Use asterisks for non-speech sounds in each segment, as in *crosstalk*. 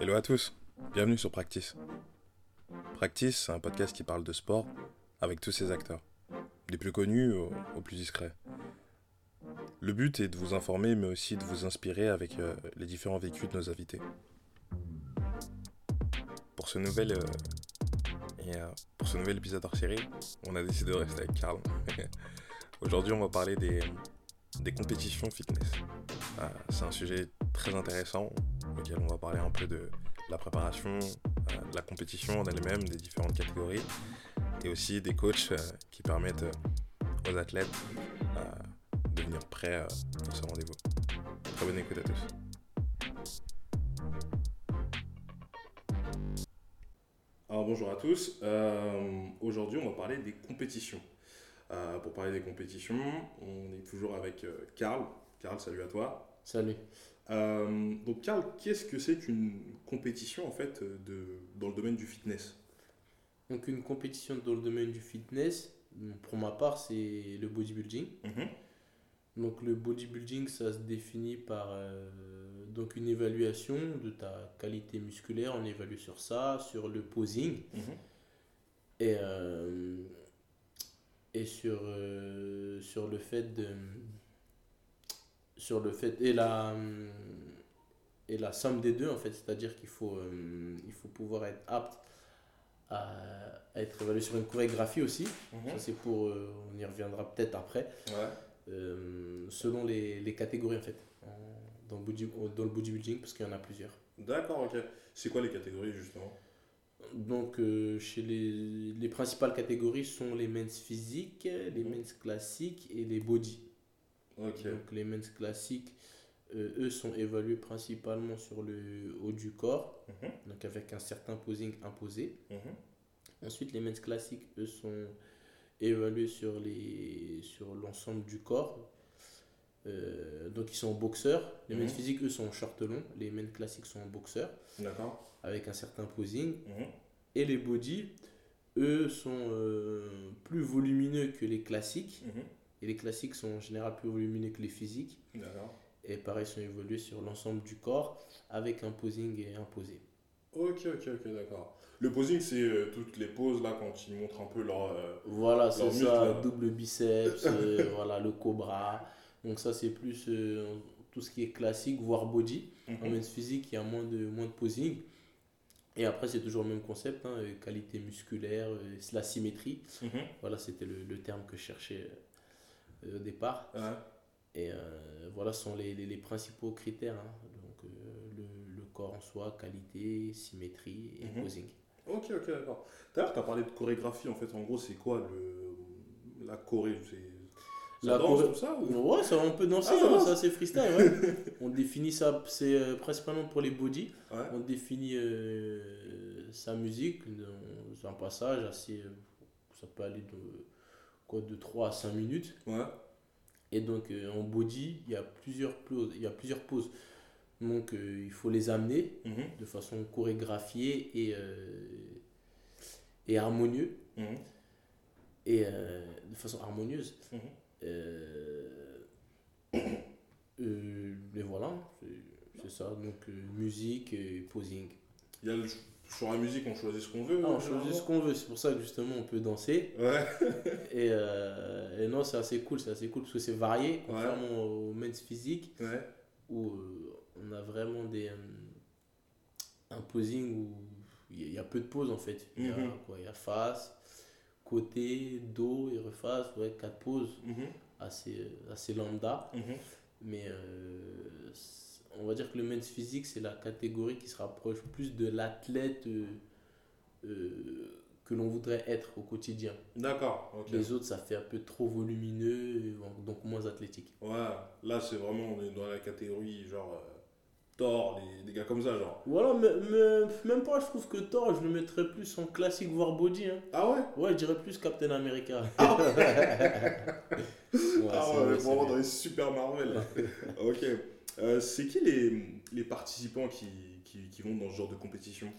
Hello à tous, bienvenue sur Practice. Practice, c'est un podcast qui parle de sport avec tous ses acteurs, des plus connus aux, plus discrets. Le but est de vous informer mais aussi de vous inspirer avec euh, les différents vécus de nos invités. Pour ce nouvel, euh, et, euh, pour ce nouvel épisode hors série, on a décidé de rester avec Karl. *laughs* Aujourd'hui, on va parler des, des compétitions fitness. Euh, c'est un sujet très intéressant auquel on va parler un peu de la préparation, euh, de la compétition en elle-même, des différentes catégories et aussi des coachs euh, qui permettent euh, aux athlètes euh, de venir prêts euh, pour ce rendez-vous. Très bonne écoute à tous. Alors bonjour à tous. Euh, Aujourd'hui, on va parler des compétitions. Euh, pour parler des compétitions, on est toujours avec euh, Karl. Karl, salut à toi. Salut. Euh, donc Karl, qu'est-ce que c'est qu'une compétition en fait de, dans le domaine du fitness? Donc une compétition dans le domaine du fitness, pour ma part, c'est le bodybuilding. Mhm. Donc le bodybuilding, ça se définit par euh, donc une évaluation de ta qualité musculaire. On évalue sur ça, sur le posing Mhm. et, euh, et sur, sur le fait de sur le fait et la et la somme des deux en fait c'est-à-dire qu'il faut euh, il faut pouvoir être apte à, à être évalué sur une chorégraphie aussi Mhm. ça c'est pour euh, on y reviendra peut-être après Ouais. euh, selon les, les catégories en fait dans le, body- dans le bodybuilding parce qu'il y en a plusieurs D'accord, ok. C'est quoi les catégories justement? Donc, chez les, les principales catégories sont les men's physiques, les Mhm. men's classiques et les body. Donc, les men's classiques, euh, eux, sont évalués principalement sur le haut du corps, Mhm. donc avec un certain posing imposé. Mhm. Ensuite, les men's classiques, eux, sont évalués sur les sur l'ensemble du corps. Euh, donc, ils sont boxeurs. Les men's Mhm. physiques, eux, sont en short long. Les men's classiques sont en boxeurs, D'accord. avec un certain posing. Et les body, eux, sont euh, plus volumineux que les classiques. Et les classiques sont en général plus volumineux que les physiques. D'accord. Et pareil, sont évolués sur l'ensemble du corps avec un posing imposé. Ok, ok, ok, d'accord. Le posing, c'est euh, toutes les poses là quand ils montrent un peu leur. euh, Voilà, c'est ça, double biceps, euh, *laughs* voilà, le cobra. Donc ça, c'est plus tout ce qui est classique, voire body. En mhm. men's physique, il y a moins de, moins de posing. Et après, c'est toujours le même concept, hein, qualité musculaire, la symétrie. Mhm. Voilà, c'était le, le terme que je cherchais au départ. Ouais. Et euh, voilà sont les, les, les principaux critères. hein. Donc, euh, le, le corps en soi, qualité, symétrie et Mhm. posing. Ok, ok, d'accord. D'ailleurs, tu as parlé de chorégraphie en fait. En gros, c'est quoi le... la choré? La danse, tout ça ou... Ouais, ça on peut danser, Ah, ça hein, ça c'est freestyle. ouais. *laughs* on définit ça, c'est euh, principalement pour les body. Ouais. On définit euh, sa musique dans un passage assez. euh, ça peut aller de, quoi, de 3 à 5 minutes. Ouais. Et donc euh, en body, il y a plusieurs poses. Il y a plusieurs poses. Donc euh, il faut les amener Mhm. de façon chorégraphiée et, euh, et harmonieux. Mhm. Et de façon harmonieuse. Mhm. *coughs* Et voilà, c'est ça. Donc musique et posing. Il y a le... Sur la musique, on choisit ce qu'on veut. Ah, on euh, choisit ce qu'on veut, c'est pour ça que justement on peut danser. Ouais. *laughs* Et, euh, et non, c'est assez cool, c'est assez cool parce que c'est varié, contrairement au men's physique Ouais. où euh, on a vraiment des, un posing où il y, a- peu de poses en fait. Il y a Mhm. quoi Il y a face, côté, dos et reface, ouais, quatre poses Mhm. assez, euh, assez lambda. Mhm. Mais euh, on va dire que le men's physique, c'est la catégorie qui se rapproche plus de l'athlète euh, euh, que l'on voudrait être au quotidien. D'accord. Les autres, ça fait un peu trop volumineux, donc moins athlétique. Ouais, là c'est vraiment, on est dans la catégorie genre euh, Thor, des, des gars comme ça, genre. Voilà, mais, mais même pas, je trouve que Thor, je le mettrais plus en classique, voire body. Hein. Ah ouais? Ouais, je dirais plus Captain America. Ah *laughs* Ouais, Ah ouais, vrai, c'est vraiment dans les super Marvel. *laughs* ok. Euh, c'est qui les, les participants qui, qui, qui vont dans ce genre de compétition?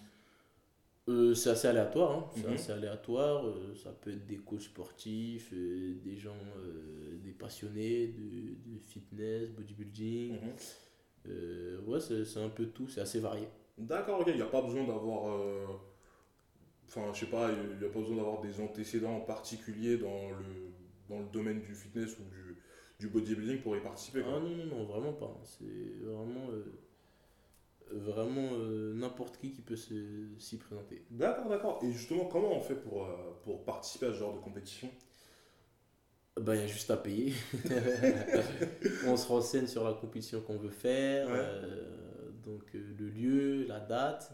Euh, c'est assez aléatoire, hein. c'est Mhm. assez aléatoire. euh, ça peut être des coachs sportifs, des gens, des passionnés de, de fitness, bodybuilding. Mhm. Ouais, c'est un peu tout, c'est assez varié. D'accord, ok. Il n'y a pas besoin d'avoir. Enfin, je sais pas, il n'y a pas besoin d'avoir des antécédents en particulier dans le, dans le domaine du fitness ou du, du bodybuilding pour y participer. Ah non, non, non, vraiment pas. C'est vraiment, euh, vraiment euh, n'importe qui qui peut s'y présenter. D'accord, d'accord. Et justement, comment on fait pour, euh, pour participer à ce genre de compétition? Ben, il y a juste à payer. *laughs* on se renseigne sur la compétition qu'on veut faire, Ouais. donc le lieu, la date,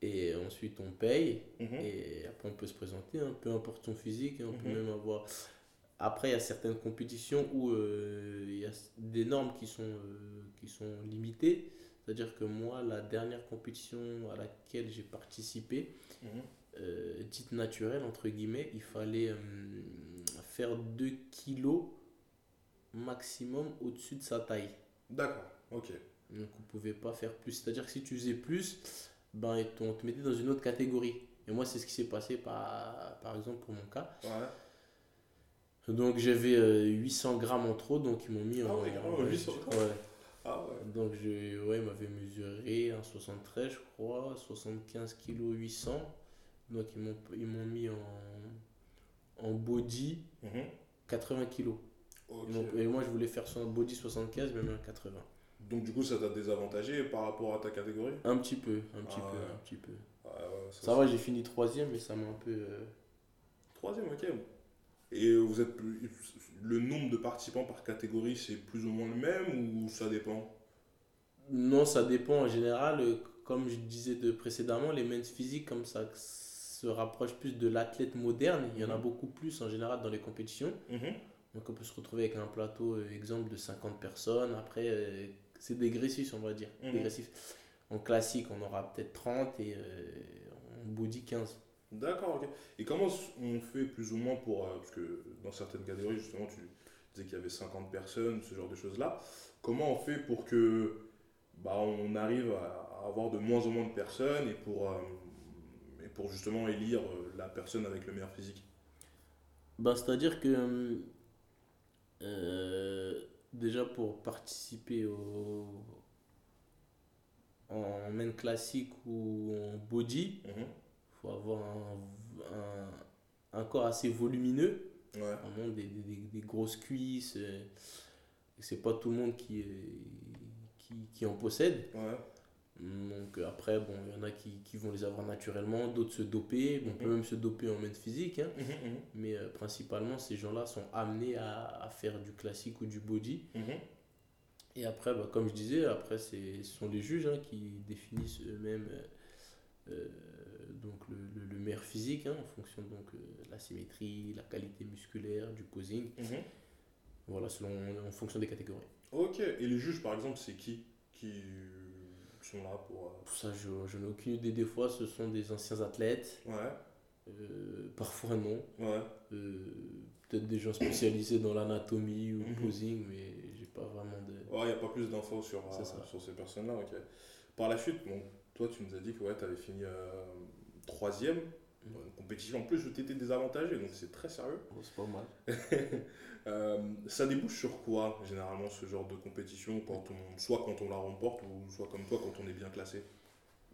et ensuite on paye. Mhm. Et après, on peut se présenter, hein, peu importe son physique, hein, on peut Mhm. même avoir. Après, il y a certaines compétitions où euh, il y a des normes qui sont, euh, qui sont limitées. C'est-à-dire que moi, la dernière compétition à laquelle j'ai participé, Mhm. euh, dite naturelle, entre guillemets, il fallait euh, faire 2 kilos maximum au-dessus de sa taille. D'accord, ok. Donc on pouvait pas faire plus. C'est-à-dire que si tu faisais plus, ben, on te mettait dans une autre catégorie. Et moi, c'est ce qui s'est passé par, par exemple pour mon cas. Ouais. Donc j'avais euh, 800 grammes en trop, donc ils m'ont mis Ah en. ouais, ouais, 800 ouais. Ah ouais. Donc je, ouais, ils m'avaient mesuré un 73, je crois, 75 kg 800. Donc ils m'ont, ils m'ont mis en, en body Mhm. 80 kg. Ok. Et moi, je voulais faire son body 75, mais même 80. Donc du coup, ça t'a désavantagé par rapport à ta catégorie? Un petit peu, un petit Ah peu, ouais. un petit peu. Ouais, ouais, Ça va, j'ai fini troisième, mais ça m'a un peu. euh, Troisième, ok. Et vous êtes plus- le nombre de participants par catégorie, c'est plus ou moins le même ou ça dépend? Non, ça dépend en général. euh, Comme je disais de précédemment, les men's physiques, comme ça se rapproche plus de l'athlète moderne, il y en a Mhm. beaucoup plus en général dans les compétitions. Donc on peut se retrouver avec un plateau, euh, exemple, de 50 personnes. Après, euh, c'est dégressif, on va dire. Mhm. Dégressif. En classique, on aura peut-être 30 et euh, en body 15. D'accord, ok. Et comment on fait plus ou moins pour. euh, parce que dans certaines catégories, justement, tu disais qu'il y avait 50 personnes, ce genre de choses-là. Comment on fait pour que bah, on arrive à avoir de moins en moins de personnes et pour, euh, et pour justement élire euh, la personne avec le meilleur physique? Ben, C'est-à-dire que euh, déjà pour participer au, en main classique ou en body, Mhm. Faut avoir un, un, un corps assez volumineux, Ouais. vraiment des, des, des- des grosses cuisses. euh, c'est pas tout le monde qui, est- qui, qui en possède. Ouais. Donc euh, après, bon, il y en a qui, qui vont les avoir naturellement, d'autres se doper. Bon, on peut Mhm. même se doper en main physique. hein. Mhm, mhm. Mais euh, principalement, ces gens-là sont amenés à, à faire du classique ou du body. Et après, bah, comme je disais, après, ce sont les juges hein, qui définissent eux-mêmes euh, euh, donc le, le- le meilleur physique hein, en fonction donc, euh, de la symétrie, la qualité musculaire, du posing. Mhm. Voilà, selon, en fonction des catégories. Ok. Et les juges, par exemple, c'est qui qui sont là pour. euh, Pour ça, je, je n'ai aucune idée. Des fois, ce sont des anciens athlètes. Ouais. euh, parfois, non. Ouais. Euh, Peut-être des gens spécialisés dans l'anatomie ou le Mhm. posing, mais j'ai pas vraiment de. Ouais, il n'y a pas plus d'infos sur, euh, sur ces personnes-là. ok. Par la suite, bon, toi, tu nous as dit que ouais, tu avais fini euh, troisième. Une compétition en plus, tu étais désavantagé, donc c'est très sérieux. Bon, c'est pas mal. *laughs* Euh, ça débouche sur quoi, généralement, ce genre de compétition, quand on, soit quand on la remporte, ou soit comme toi, quand on est bien classé?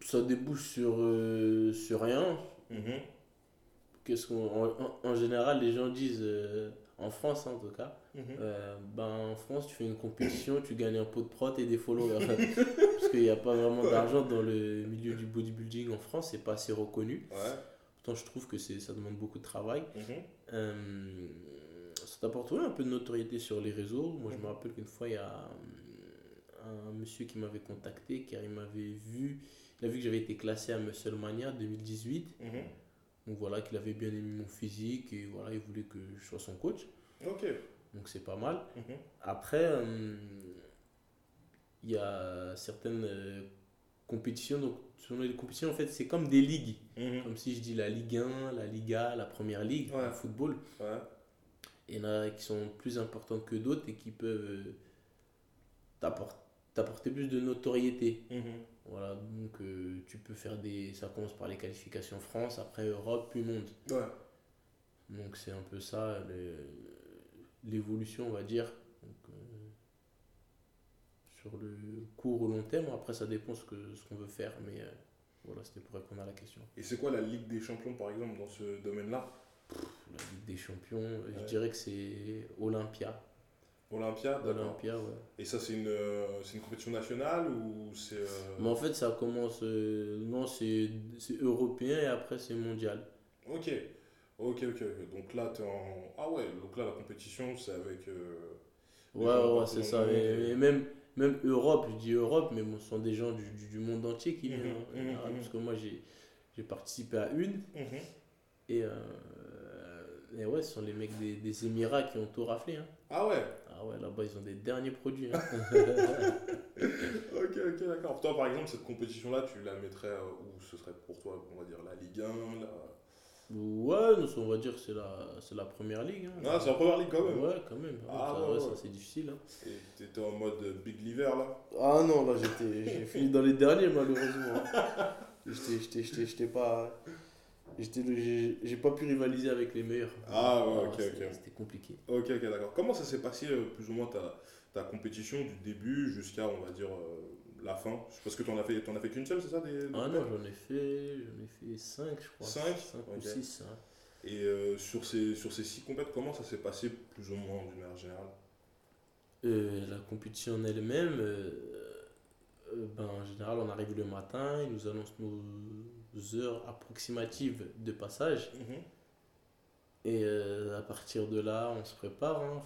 Ça débouche sur, euh, sur rien. Mhm. Qu'est-ce qu'on, en, général, les gens disent, euh, en France en tout cas, Mhm. euh, ben, en France, tu fais une compétition, tu gagnes un pot de prot et des followers. *laughs* Parce qu'il n'y a pas vraiment d'argent dans le milieu du bodybuilding en France, c'est pas assez reconnu. Ouais. Pourtant, je trouve que ça demande beaucoup de travail. Mhm. Euh, ça t'apporte ouais, un peu de notoriété sur les réseaux. Moi, je me rappelle qu'une fois, il y a euh, un monsieur qui m'avait contacté car il m'avait vu, il a vu que j'avais été classé à Musclemania 2018. Mhm. Donc voilà, qu'il avait bien aimé mon physique et voilà, il voulait que je sois son coach. Ok. Donc c'est pas mal. Mhm. Après, euh, il y a certaines euh, compétitions. Donc, selon les compétitions, en fait, c'est comme des ligues. Mhm. Comme si je dis la Ligue 1, la Liga, la Première Ligue, Ouais. le football. Ouais. Il y en a qui sont plus importantes que d'autres et qui peuvent euh, t'apport- t'apporter plus de notoriété. Mhm. Voilà, donc euh, tu peux faire des. Ça commence par les qualifications France, après Europe, puis monde. Ouais. Donc c'est un peu ça le- l'évolution, on va dire. Donc, euh, sur le court ou long terme. Après, ça dépend ce qu'on ce qu'on veut faire. Mais euh, voilà, c'était pour répondre à la question. Et c'est quoi la Ligue des Champions, par exemple, dans ce domaine-là? La Ligue des Champions, euh, Ouais. je dirais que c'est Olympia. Olympia, d'accord. Olympia, ouais. Et ça, c'est une, une compétition nationale ou c'est. euh, Mais en fait, ça commence. non, c'est c'est européen et après, c'est mondial. Ok, ok, ok. Donc là, t'es en. Ah ouais, donc là, la compétition, c'est avec. euh, Ouais, ouais, c'est ça. monde, Mais, et- même, même Europe, je dis Europe, mais bon, ce sont des gens du, du, du monde entier qui viennent. Mhm, hein, mhm, mhm. Parce que moi, j'ai participé à une. Et, euh, et ouais, ce sont les mecs des, des Émirats qui ont tout raflé. Hein. Ah ouais, Ah ouais, là-bas, ils ont des derniers produits. hein. *laughs* ok, ok, d'accord. Toi, par exemple, cette compétition-là, tu la mettrais euh, où ce serait pour toi, on va dire, la Ligue 1 la... ouais, nous, on va dire que c'est la, c'est la première ligue. hein. Ah, c'est la première ligue quand même. Ouais, quand même. Ah, ça, ouais, ouais, ça, c'est difficile. hein. T'étais en mode Big Liver là Ah non, là, j'étais, j'ai fini dans les derniers, malheureusement. J'étais, j'étais, j'étais, j'étais pas. J'ai, j'ai pas pu rivaliser avec les meilleurs. Ah ouais, ok, c'est- ok. C'était compliqué. Ok, ok, d'accord. Comment ça s'est passé euh, plus ou moins ta, ta compétition du début jusqu'à, on va dire, euh, la fin Parce que t'en as fait, as fait qu'une seule, c'est ça des, Ah non, j'en ai fait, j'en ai fait 5, je crois. Cinq 5 Ok. ou 6. Et euh, sur, ces, sur ces six compètes, comment ça s'est passé plus ou moins d'une manière générale? Euh, la compétition en elle-même, euh, euh, ben, en général, on arrive le matin, ils nous annoncent nos heures approximatives de passage. Et euh, à partir de là, on se prépare. hein.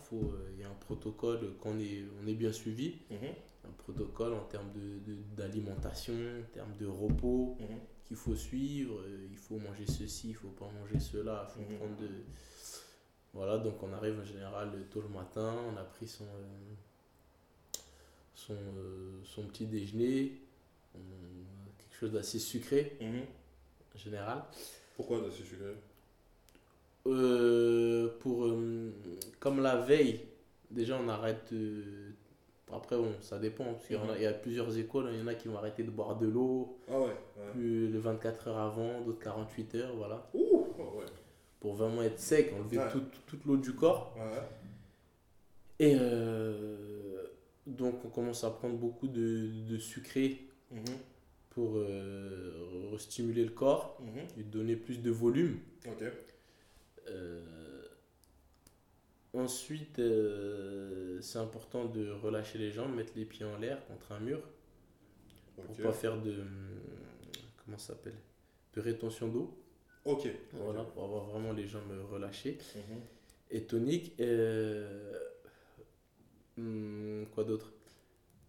Il y a un protocole qu'on est, on est bien suivi. Mhm, Un protocole en termes de- de- d'alimentation, en termes de repos mhm. qu'il faut suivre. Euh, il faut manger ceci, il faut pas manger cela. Il faut Mhm. prendre de... Voilà, donc on arrive en général tôt le matin. On a pris son, euh, son, euh, son petit déjeuner. Quelque chose d'assez sucré Mhm. en général. Pourquoi de ces sucré? Euh, pour comme la veille déjà on arrête après bon ça dépend parce qu'il y, en a- il y a plusieurs écoles il y en a qui vont arrêter de boire de l'eau Ah ouais, ouais. plus de 24 heures avant d'autres 48 heures voilà Ouh, ouais, ouais. pour vraiment être sec enlever Ouais. toute, toute l'eau du corps et euh, donc on commence à prendre beaucoup de, de sucré Mhm, pour euh, restimuler le corps mhm. et donner plus de volume Ok. Euh, ensuite, euh, c'est important de relâcher les jambes, mettre les pieds en l'air contre un mur pour Ok. pas faire de comment ça s'appelle de rétention d'eau. Ok. Voilà, pour avoir vraiment les jambes relâchées Mhm. et toniques. Euh, hum, quoi d'autre?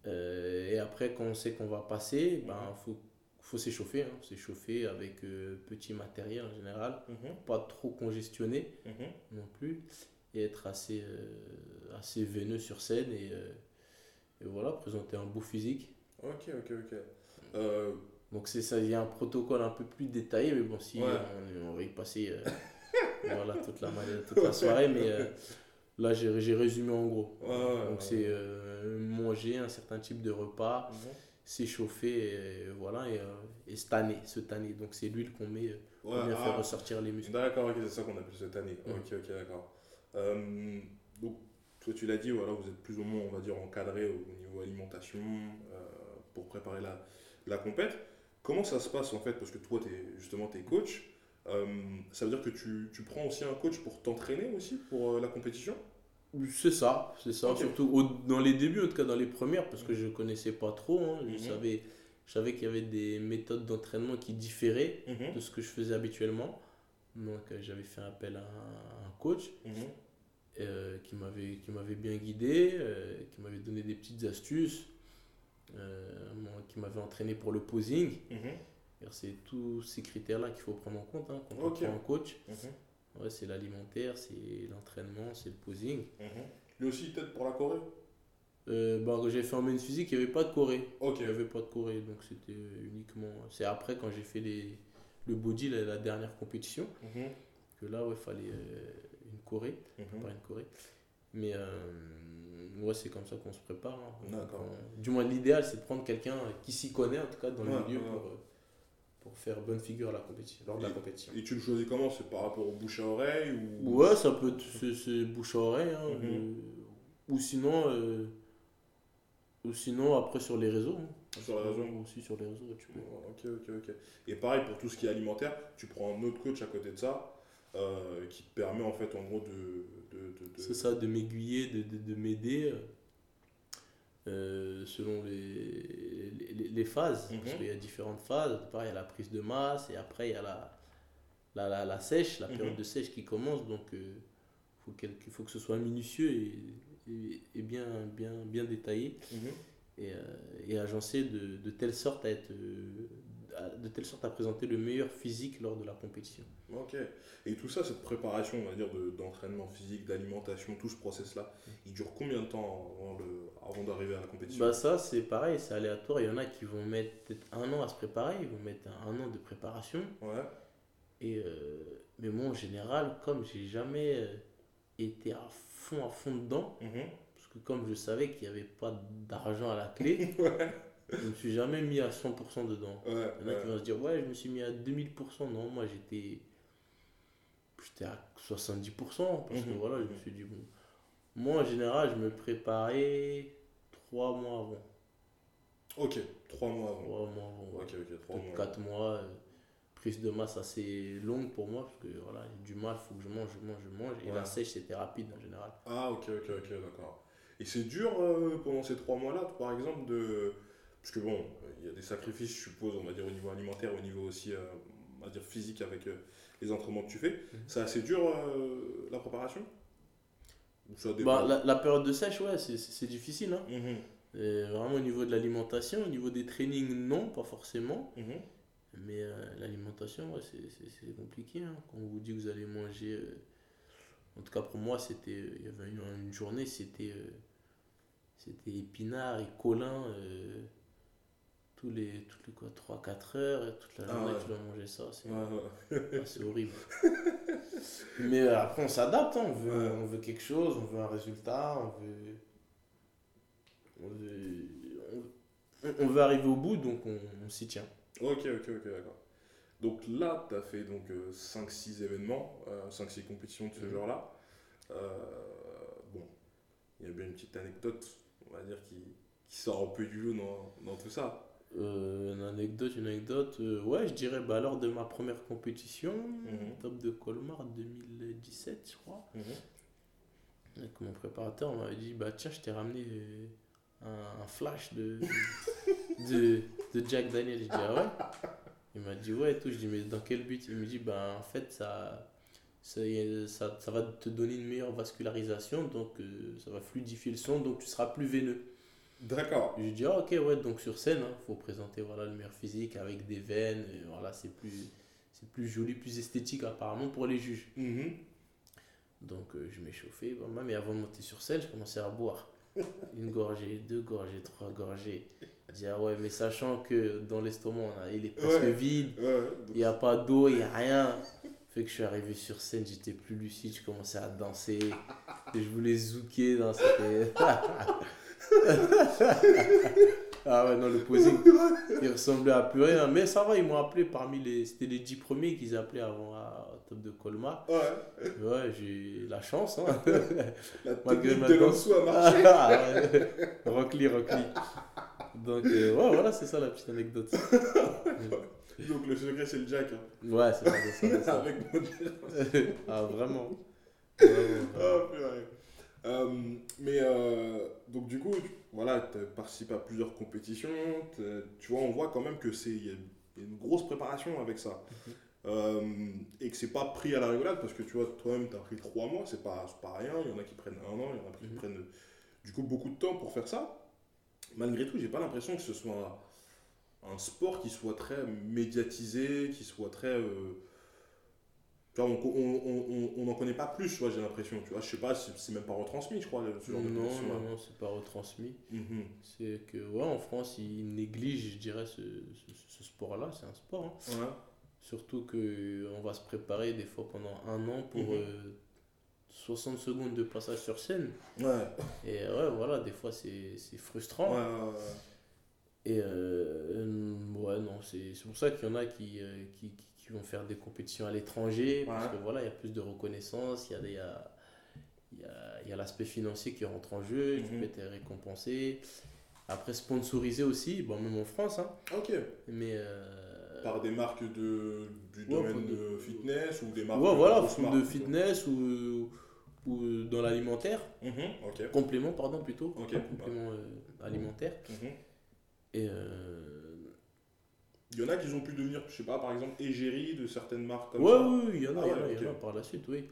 Euh, Et après, quand on sait qu'on va passer, ben faut faut s'échauffer, hein, s'échauffer avec petit matériel en général, Mhm, pas trop congestionné. mhm. non plus et être assez, euh, assez veineux sur scène et, euh, et voilà, présenter un beau physique. Ok, ok, ok. Euh, Donc c'est ça, il y a un protocole un peu plus détaillé, mais bon, si Ouais. on, on va y passer *laughs* voilà, toute, la, ma- toute la soirée, mais là j'ai j'ai résumé en gros. Ouais, ouais, Donc c'est manger un certain type de repas, mhm. s'échauffer, et, voilà, et, et se tanner, se tanner. Donc c'est l'huile qu'on met pour bien ah, faire ressortir les muscles. D'accord, ok, c'est ça qu'on appelle cette année. Mm. Ok, ok, d'accord. Euh, donc, toi, tu l'as dit, voilà, vous êtes plus ou moins, on va dire, encadré au niveau alimentation euh, pour préparer la, la compète. Comment ça se passe en fait? Parce que toi, es, justement, tu es coach. Euh, ça veut dire que tu, tu prends aussi un coach pour t'entraîner aussi pour la compétition? C'est ça, c'est ça. Surtout au- dans les débuts, en tout cas dans les premières, parce que je connaissais pas trop. hein. Je Mhm. savais, je savais qu'il y avait des méthodes d'entraînement qui différaient Mhm, de ce que je faisais habituellement. Donc euh, j'avais fait appel à un, un coach mhm. Euh, qui m'avait qui m'avait bien guidé, euh, qui m'avait donné des petites astuces, euh, qui m'avait entraîné pour le posing. Et C'est tous ces critères-là qu'il faut prendre en compte hein, quand on prend un coach. mhm, Ouais, c'est l'alimentaire, c'est l'entraînement, c'est le posing. mhm. Lui aussi, peut-être pour la Corée? Euh, bah, j'ai fait en main physique, il n'y avait pas de Corée. Ok. Il n'y avait pas de Corée, donc c'était uniquement. C'est après, quand j'ai fait les, le body, la, la dernière compétition, Mhm, que là, il fallait euh, Corée, mhm. une Corée. Mais euh, ouais, c'est comme ça qu'on se prépare. hein. Donc, on- du moins, l'idéal, c'est de prendre quelqu'un qui s'y connaît, en tout cas, dans Ouais, le milieu, ouais, pour, euh, pour faire bonne figure à la compétition, lors de la compétition. Et tu le choisis comment? C'est par rapport au bouche à oreille ou... Ouais, ça peut être c'est- c'est bouche à oreille. hein, Mhm. euh, ou sinon, euh, Ou sinon, après sur les réseaux. hein. Sur les réseaux Aussi sur les réseaux, tu peux. Ok, ok, ok. Et pareil pour tout ce qui est alimentaire, tu prends un autre coach à côté de ça euh, qui permet en fait en gros de. de, de- de- C'est ça, de m'aiguiller, de, de, de m'aider euh, selon les, les, les phases. Mhm. Parce qu'il y a différentes phases. Pareil, il y a la prise de masse et après il y a la, la, la, la sèche, la période Mhm. de sèche qui commence. Donc euh, faut il faut que ce soit minutieux et, et, et bien, bien, bien détaillé Mhm. et, euh, et agencé de, de telle sorte à être. De telle sorte à présenter le meilleur physique lors de la compétition. Ok. Et tout ça, cette préparation, on va dire, de- d'entraînement physique, d'alimentation, tout ce process-là, il dure combien de temps avant, avant d'arriver à la compétition? Bah ça c'est pareil, c'est aléatoire. Il y en a qui vont mettre peut-être un an à se préparer, ils vont mettre un, an de préparation. Ouais. Et euh, mais moi en général, comme j'ai jamais euh, été à fond à fond dedans, Mhm. parce que comme je savais qu'il n'y avait pas d'argent à la clé, *laughs* je me suis jamais mis à 100% dedans. Ouais. Il y en a ouais. qui vont se dire ouais je me suis mis à 2000%. Non moi j'étais j'étais à 70% parce que Mhm, voilà je me mhm. suis dit bon. Moi en général je me préparais trois mois avant. Ok, trois mois avant. Trois mois avant. ouais. Ok, ok, trois Peut-être mois. 4 mois, euh, prise de masse assez longue pour moi, parce que voilà, j'ai du mal, il faut que je mange, je mange, je mange. Et la sèche, c'était rapide en général. Ah, ok, ok, ok, d'accord. Et c'est dur euh, pendant ces trois mois-là, par exemple, de. Parce que bon, il y a des sacrifices, je suppose, on va dire au niveau alimentaire, au niveau aussi, euh, on va dire physique avec euh, les entraînements que tu fais. Mhm. C'est assez dur euh, la préparation? Ou ça dépend? Bah, la, la période de sèche, ouais, c'est- difficile. Hein. Mhm, Et vraiment au niveau de l'alimentation, au niveau des trainings, non, pas forcément. mhm. Mais euh, l'alimentation, ouais, c'est- c'est c'est compliqué. Hein. Quand on vous dit que vous allez manger. euh, en tout cas, pour moi, c'était. euh, Il y avait une, une journée, c'était. euh, c'était épinards et colin. Euh, tous les, toutes les quoi, 3-4 heures, et toute la Ah journée, ouais. tu dois manger ça. C'est Ouais, ouais. *laughs* ah, c'est horrible. *laughs* Mais euh, après, on s'adapte. hein. On, veut, Ouais. on veut quelque chose, on veut un résultat, on veut. On veut, on- on veut arriver au bout, donc on, on s'y tient. Ok, ok, ok, d'accord. Donc là, tu as fait donc 5-6 événements, 5-6 compétitions de ce Mhm. genre-là. Euh, bon, il y a bien une petite anecdote, on va dire, qui, qui sort un peu du lot dans, dans tout ça. Euh, une anecdote, une anecdote. euh, ouais, je dirais bah, lors de ma première compétition, Mhm. top de Colmar 2017, je crois. Mhm. Avec mon préparateur, on m'avait dit bah tiens, je t'ai ramené euh, un, un flash de, *laughs* de, de Jack Daniel. Je dis ah ouais? Il m'a dit ouais et tout. Je dis mais dans quel but? Il me dit bah en fait ça, ça, ça, ça va te donner une meilleure vascularisation, donc euh, ça va fluidifier le son, donc tu seras plus veineux. D'accord. Je dis ah ok ouais donc sur scène il faut présenter voilà le meilleur physique avec des veines et voilà c'est plus c'est plus joli plus esthétique apparemment pour les juges Mhm. donc euh, je m'échauffais vraiment mais avant de monter sur scène je commençais à boire *laughs* une gorgée deux gorgées trois gorgées je dis ah ouais mais sachant que dans l'estomac il est presque Ouais. vide Ouais, ouais. il n'y a pas d'eau il n'y a rien fait que je suis arrivé sur scène j'étais plus lucide je commençais à danser et je voulais zouker dans cette *laughs* *laughs* ah ouais non le posing il ressemblait à plus rien mais ça va ils m'ont appelé parmi les c'était les 10 premiers qu'ils appelaient avant à au top de Colmar Ouais. ouais j'ai la chance hein *laughs* La technique ma de l'en-dessous a marché. *laughs* Ah, ouais. Rockly, Rockly. Donc, euh, ouais, voilà, c'est ça la petite anecdote. Donc le secret, c'est le jack. hein. Ouais, c'est ça. Avec. Ah, vraiment. Vraiment, Ah, vraiment. purée. Euh, mais euh, donc du coup, tu- voilà, tu participes à plusieurs compétitions. Tu vois, on voit quand même que c'est y, a une grosse préparation avec ça. Euh, et que c'est pas pris à la rigolade parce que tu vois, toi-même, tu as pris trois mois, c'est pas, pas rien. Il y en a qui prennent un an, il y en a qui Mhm. prennent du coup beaucoup de temps pour faire ça. Malgré tout, j'ai pas l'impression que ce soit un sport qui soit très médiatisé, qui soit très. euh, tu vois, on, on, on, on en connaît pas plus, tu vois, j'ai l'impression. Tu vois, je sais pas, c'est même pas retransmis, je crois, ce genre de Non, compétition-là. non, non, c'est pas retransmis. Mhm. C'est que, ouais, en France, ils négligent, je dirais, ce, ce, ce sport-là. C'est un sport. hein. Ouais. Surtout qu'on va se préparer des fois pendant un an pour euh, 60 secondes de passage sur scène. Ouais. Et ouais, voilà, des fois, c'est frustrant. Ouais, ouais, ouais. Et euh, ouais, non, c'est pour ça qu'il y en a qui, euh, qui, qui- qui vont faire des compétitions à l'étranger, parce que voilà, il y a plus de reconnaissance, il y a, y a, il y a, y a l'aspect financier qui rentre en jeu, tu Mhm. peux être récompensé. Après, sponsorisé aussi, bon, même en France. Hein. Ok. Mais. euh, Par des marques de, du Ouais, domaine de fitness ou des marques ouais, voilà, de quoi. fitness ou, ou dans l'alimentaire. Mhm, Ok. Complément, pardon, plutôt. Ok. Complément euh, alimentaire. Mhm. Et. euh, Il y en a qui ont pu devenir, je sais pas, par exemple, égérie de certaines marques comme Ouais, ça. oui, oui, il y en a, Ah il y en ouais, a, il y en a ok. par la suite, oui.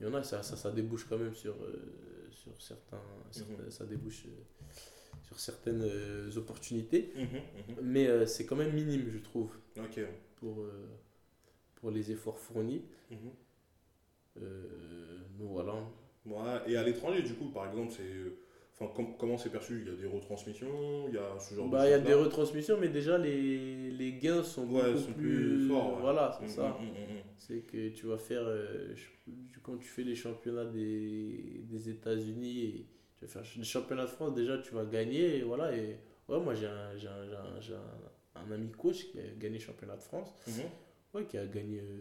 Il y en a, ça, ça, ça débouche quand même sur, euh, sur certains, certains- Mhm. ça débouche euh, sur certaines euh, opportunités, Mhm, mhm. mais c'est quand même minime, je trouve, Ok. pour, pour les efforts fournis. Mhm. Donc voilà. Ouais, et à l'étranger, du coup, par exemple, c'est. Enfin, com- comment c'est perçu? Il y a des retransmissions, il y a ce genre Bah, de il y a des retransmissions, mais déjà les, les gains sont Ouais, beaucoup sont plus, plus forts, ouais. Voilà, c'est Mhm, ça. mhm, mhm. C'est que tu vas faire, euh, quand tu fais les championnats des, des États-Unis, et tu vas faire les championnats de France, déjà tu vas gagner. Et voilà, et ouais, moi j'ai un, un, un, un- un ami coach qui a gagné le championnat de France, Mhm. ouais, qui a gagné euh,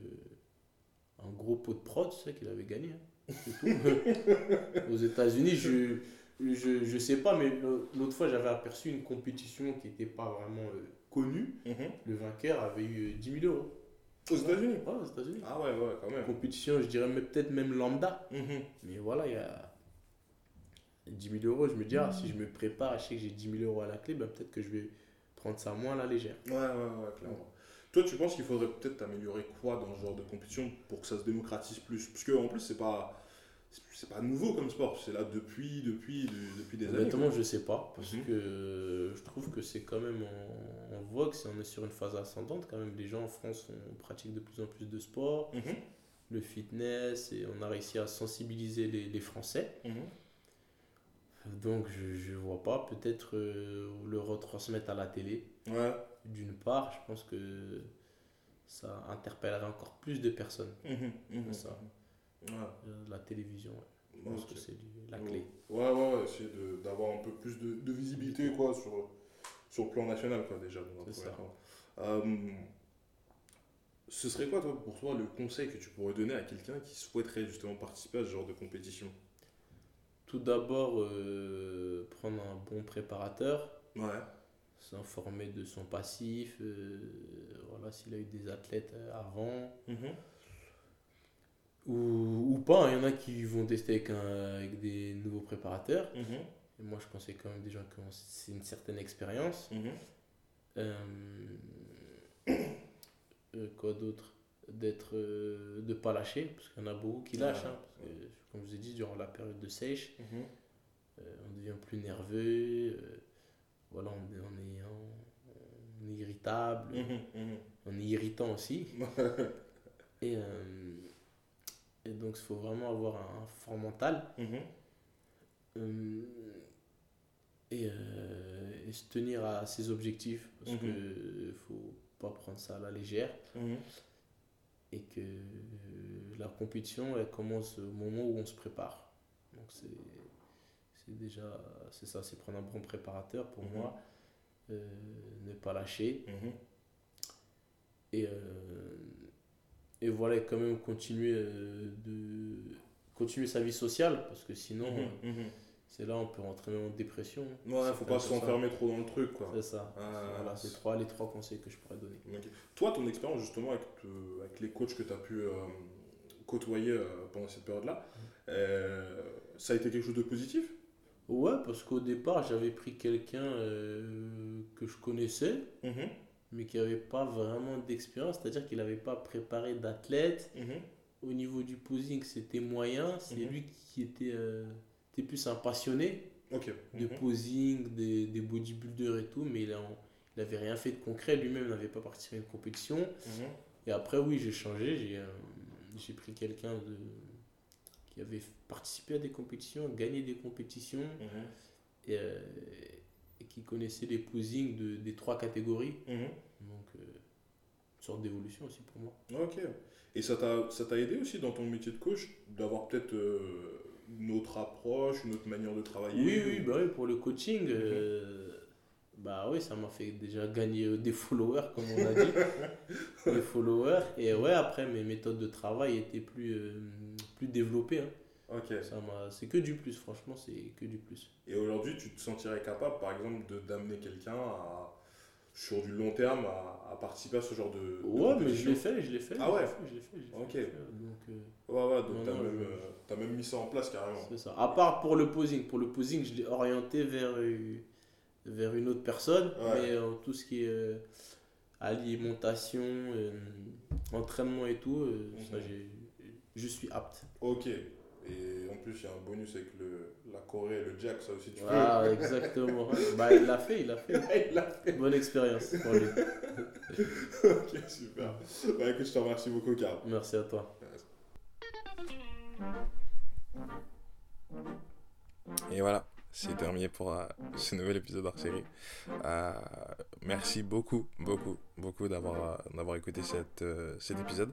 un gros pot de prod, sais qu'il avait gagné. hein. C'est tout. *laughs* Aux États-Unis, je, je, je sais pas, mais l'autre fois j'avais aperçu une compétition qui n'était pas vraiment euh, connue. Mhm. Le vainqueur avait eu 10 000 euros. Aux États-Unis Ouais, aux États-Unis Ah ouais, ouais, quand même. compétition, je dirais peut-être même lambda. Mhm. Mais voilà, il y a 10 000 euros. Je me dis, ah, si je me prépare, je sais que j'ai 10 000 euros à la clé, ben, peut-être que je vais prendre ça moins à la légère. Ouais, ouais, ouais, clairement. Toi, tu penses qu'il faudrait peut-être améliorer quoi dans ce genre de compétition pour que ça se démocratise plus? Parce que en plus, c'est pas. C'est pas nouveau comme sport, c'est là depuis, depuis, de- depuis des années. Honnêtement, je sais pas, parce Mhm. que je trouve que c'est quand même en, en vogue, si on est sur une phase ascendante, quand même, les gens en France on pratique de plus en plus de sport, Mhm, le fitness, et on a réussi à sensibiliser les, les Français. mhm. Donc je, je vois pas, peut-être euh, le retransmettre à la télé, Ouais. d'une part, je pense que ça interpellerait encore plus de personnes. Ça. Ouais. Euh, La télévision, ouais. je pense que c'est la clé. Ouais, ouais, ouais, essayer de- d'avoir un peu plus de, de visibilité quoi, sur, sur le plan national, quoi, déjà. C'est ça. Euh, ce serait quoi, toi, pour toi, le conseil que tu pourrais donner à quelqu'un qui souhaiterait justement participer à ce genre de compétition? Tout d'abord, euh, prendre un bon préparateur, Ouais. s'informer de son passif, euh, voilà, s'il a eu des athlètes avant, Mhm. Ou, ou pas. hein. Il y en a qui vont tester avec, un- avec des nouveaux préparateurs. Mhm. Et moi, je conseille quand même des gens qui ont c'est une certaine expérience. Mhm. Euh, *coughs* euh, quoi d'autre? D'être, euh, de pas lâcher, parce qu'il y en a beaucoup qui lâchent. hein, parce que, comme je vous ai dit, durant la période de sèche, Mhm. euh, on devient plus nerveux. euh, voilà, on, est- on est, on, on est irritable, on est irritant aussi. *laughs* Et, et donc, il faut vraiment avoir un fort mental. Mhm. Euh, et, euh, et se tenir à ses objectifs parce Mhm. que faut pas prendre ça à la légère Mhm. et que euh, la compétition elle commence au moment où on se prépare donc c'est déjà c'est ça c'est prendre un bon préparateur pour Mhm. moi euh, ne pas lâcher et euh, et voilà quand même continuer euh, de continuer sa vie sociale parce que sinon euh, Mhm. Mhm. c'est là on peut rentrer en dépression Ouais, faut pas s'enfermer trop dans le truc, quoi. C'est ça. Ah, voilà, c'est trois, les trois conseils que je pourrais donner. Toi, ton expérience justement avec, euh, avec les coachs que tu as pu euh, côtoyer pendant cette période-là, euh, ça a été quelque chose de positif? Ouais, parce qu'au départ, j'avais pris quelqu'un que je connaissais, Mhm. Mais qui n'avait pas vraiment d'expérience, c'est-à-dire qu'il n'avait pas préparé d'athlète. Mhm. Au niveau du posing, c'était moyen. C'est Mhm. lui qui était, euh, était plus un passionné de Mhm. posing, des, des bodybuilders et tout, mais il n'avait rien fait de concret. Lui-même n'avait pas participé à une compétition. Et après, oui, j'ai changé. J'ai euh, pris quelqu'un de qui avait participé à des compétitions, gagné des compétitions et, euh, qui connaissait les posings de, des trois catégories. Mhm. Donc, euh, une sorte d'évolution aussi pour moi. Ok. Et ça t'a aidé aussi dans ton métier de coach d'avoir peut-être euh, une autre approche, une autre manière de travailler Oui, ou- oui, bah oui, pour le coaching, euh, bah oui, ça m'a fait déjà gagner des *laughs* followers, comme on a dit. *laughs* des followers. Et ouais, après, mes méthodes de travail étaient plus, plus développées. hein. Ok. C'est que du plus, franchement, c'est que du plus. Et aujourd'hui, tu te sentirais capable, par exemple, d'amener quelqu'un à, sur du long terme à, à participer à ce genre de. de Ouais, mais je l'ai fait, je l'ai fait. Ah ouais? fait, je l'ai fait, fait, Ok. fait. Donc, euh, Ouais, ouais, donc t'as même, euh, même mis ça en place carrément. c'est ça. À part pour le posing. Pour le posing, je l'ai orienté vers, euh, vers une autre personne. Ouais. Mais euh, tout ce qui est alimentation, entraînement et tout, ça, Mhm. j'ai- je suis apte. Ok. Et en plus, il y a un bonus avec le, la Corée et le Jack, ça aussi tu Ah, *laughs* exactement. bah, il l'a fait, il l'a fait. peux. *laughs* Il l'a fait. Bonne expérience pour lui. *laughs* ok, super. Bah écoute, je te remercie beaucoup, Karl. Merci à toi. Et voilà, c'est terminé pour euh, ce nouvel épisode hors série. Euh, merci beaucoup, beaucoup, beaucoup d'avoir euh, d'avoir écouté cette, euh, cet épisode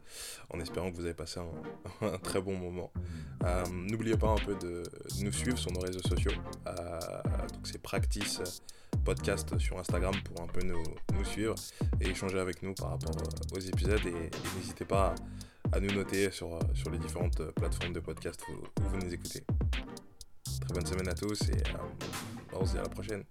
en espérant que vous avez passé un, *laughs* un très bon moment. N'oubliez pas un peu de, nous suivre sur nos réseaux sociaux. Donc c'est Practice Podcast sur Instagram pour un peu nous, nous suivre et échanger avec nous par rapport aux épisodes. Et, et n'hésitez pas à, à nous noter sur, sur les différentes plateformes de podcast où, où vous nous écoutez. Très bonne semaine à tous et euh, on se dit à la prochaine.